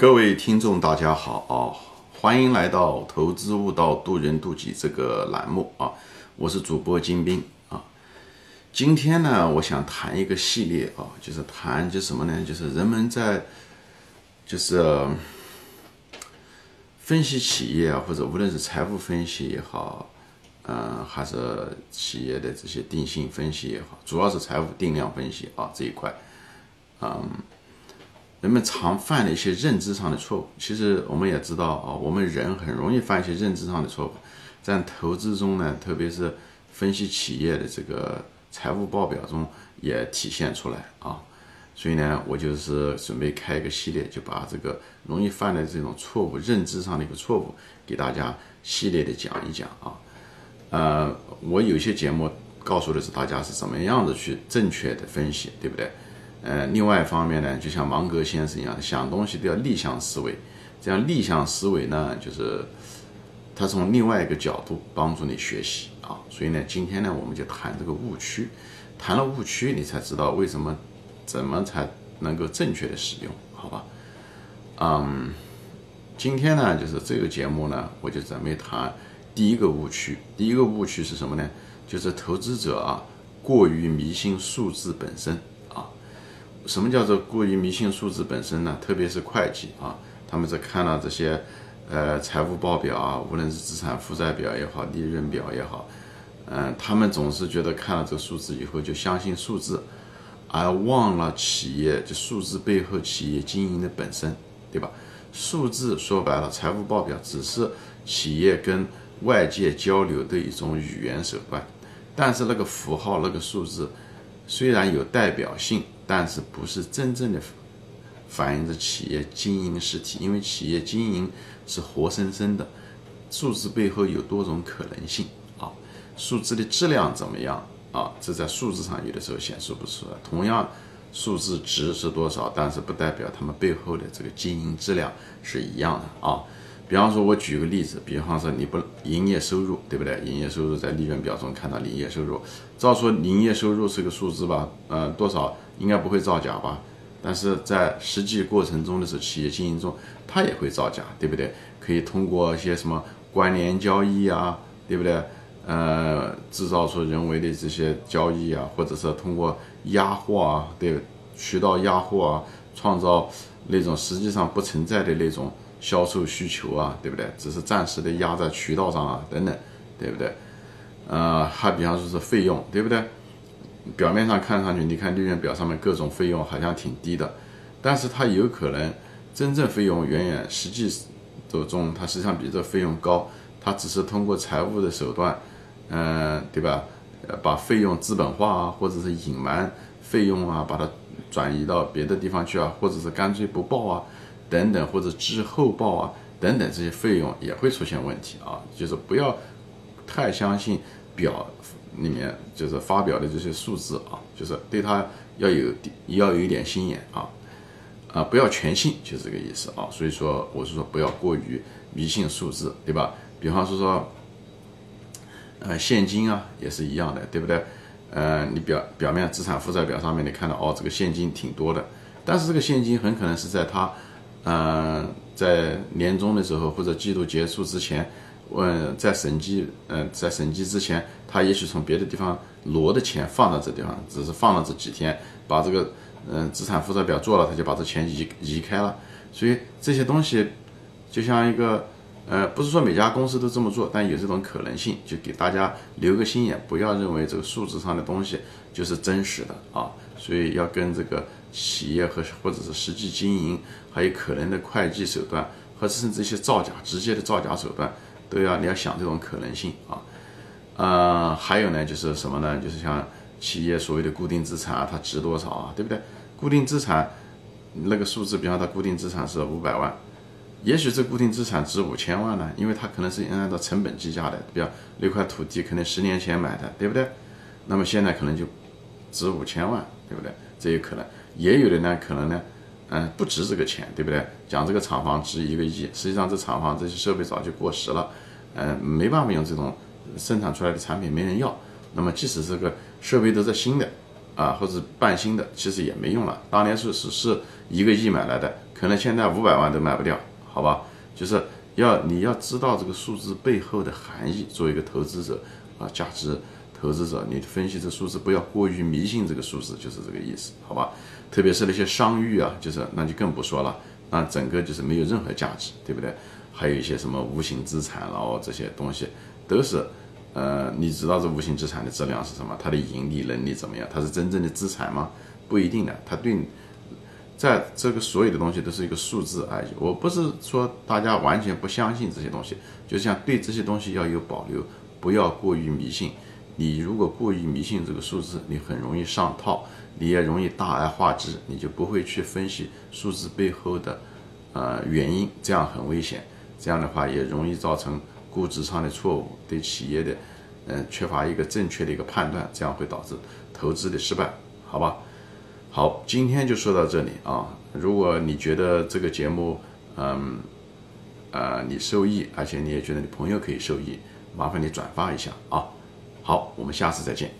各位听众，大家好啊！欢迎来到《投资悟道，渡人渡己》这个栏目啊！我是主播金兵啊。今天呢，我想谈一个系列啊，就是谈就什么呢？就是人们在就是分析企业啊，或者无论是财务分析也好，嗯，还是企业的这些定性分析也好，主要是财务定量分析啊这一块，嗯。人们常犯的一些认知上的错误，其实我们也知道啊，我们人很容易犯一些认知上的错误，在投资中呢，特别是分析企业的这个财务报表中也体现出来啊。所以呢，我就是准备开一个系列，就把这个容易犯的这种错误、认知上的一个错误，给大家系列的讲一讲啊。呃，我有些节目告诉的是大家是怎么样子去正确的分析，对不对？呃，另外一方面呢，就像芒格先生一样，想东西都要逆向思维。这样逆向思维呢，就是他从另外一个角度帮助你学习啊。所以呢，今天呢，我们就谈这个误区。谈了误区，你才知道为什么怎么才能够正确的使用，好吧？嗯，今天呢，就是这个节目呢，我就准备谈第一个误区。第一个误区是什么呢？就是投资者啊，过于迷信数字本身。什么叫做过于迷信数字本身呢？特别是会计啊，他们在看了这些呃财务报表啊，无论是资产负债表也好，利润表也好，嗯，他们总是觉得看了这个数字以后就相信数字，而忘了企业就数字背后企业经营的本身，对吧？数字说白了，财务报表只是企业跟外界交流的一种语言手段，但是那个符号那个数字虽然有代表性。但是不是真正的反映着企业经营实体，因为企业经营是活生生的，数字背后有多种可能性啊。数字的质量怎么样啊？这在数字上有的时候显示不出来。同样，数字值是多少，但是不代表他们背后的这个经营质量是一样的啊。比方说，我举个例子，比方说你不营业收入，对不对？营业收入在利润表中看到营业收入，照说营业收入是个数字吧？呃，多少应该不会造假吧？但是在实际过程中的时候，企业经营中它也会造假，对不对？可以通过一些什么关联交易啊，对不对？呃，制造出人为的这些交易啊，或者是通过压货啊，对渠道压货啊，创造那种实际上不存在的那种。销售需求啊，对不对？只是暂时的压在渠道上啊，等等，对不对？呃，还比方说是费用，对不对？表面上看上去，你看利润表上面各种费用好像挺低的，但是它有可能真正费用远远实际中，它实际上比这费用高。它只是通过财务的手段，嗯，对吧？把费用资本化啊，或者是隐瞒费用啊，把它转移到别的地方去啊，或者是干脆不报啊。等等，或者滞后报啊，等等这些费用也会出现问题啊，就是不要太相信表里面就是发表的这些数字啊，就是对他要有要有一点心眼啊，啊，不要全信，就是这个意思啊。所以说，我是说不要过于迷信数字，对吧？比方说说，呃，现金啊，也是一样的，对不对？呃，你表表面资产负债表上面你看到哦，这个现金挺多的，但是这个现金很可能是在他。嗯，在年终的时候或者季度结束之前，嗯，在审计，嗯，在审计之前，他也许从别的地方挪的钱放到这地方，只是放了这几天，把这个，嗯，资产负债表做了，他就把这钱移移开了。所以这些东西，就像一个，呃，不是说每家公司都这么做，但有这种可能性，就给大家留个心眼，不要认为这个数字上的东西就是真实的啊。所以要跟这个。企业和或者是实际经营，还有可能的会计手段，或者是这些造假直接的造假手段，都要你要想这种可能性啊。呃，还有呢，就是什么呢？就是像企业所谓的固定资产啊，它值多少啊，对不对？固定资产那个数字，比方它固定资产是五百万，也许这固定资产值五千万呢，因为它可能是按照成本计价的，比方那块土地可能十年前买的，对不对？那么现在可能就值五千万，对不对？这有可能。也有的呢，可能呢，嗯，不值这个钱，对不对？讲这个厂房值一个亿，实际上这厂房这些设备早就过时了，嗯，没办法用这种生产出来的产品，没人要。那么即使这个设备都是新的，啊，或者半新的，其实也没用了。当年是只是一个亿买来的，可能现在五百万都卖不掉，好吧？就是要你要知道这个数字背后的含义。作为一个投资者啊，价值投资者，你分析这数字不要过于迷信这个数字，就是这个意思，好吧？特别是那些商誉啊，就是那就更不说了，那整个就是没有任何价值，对不对？还有一些什么无形资产，然后这些东西都是。呃，你知道这无形资产的质量是什么？它的盈利能力怎么样？它是真正的资产吗？不一定的。它对，在这个所有的东西都是一个数字而已。我不是说大家完全不相信这些东西，就像对这些东西要有保留，不要过于迷信。你如果过于迷信这个数字，你很容易上套，你也容易大而化之，你就不会去分析数字背后的呃原因，这样很危险。这样的话也容易造成。估值上的错误，对企业的，嗯，缺乏一个正确的一个判断，这样会导致投资的失败，好吧？好，今天就说到这里啊。如果你觉得这个节目，嗯，呃，你受益，而且你也觉得你朋友可以受益，麻烦你转发一下啊。好，我们下次再见。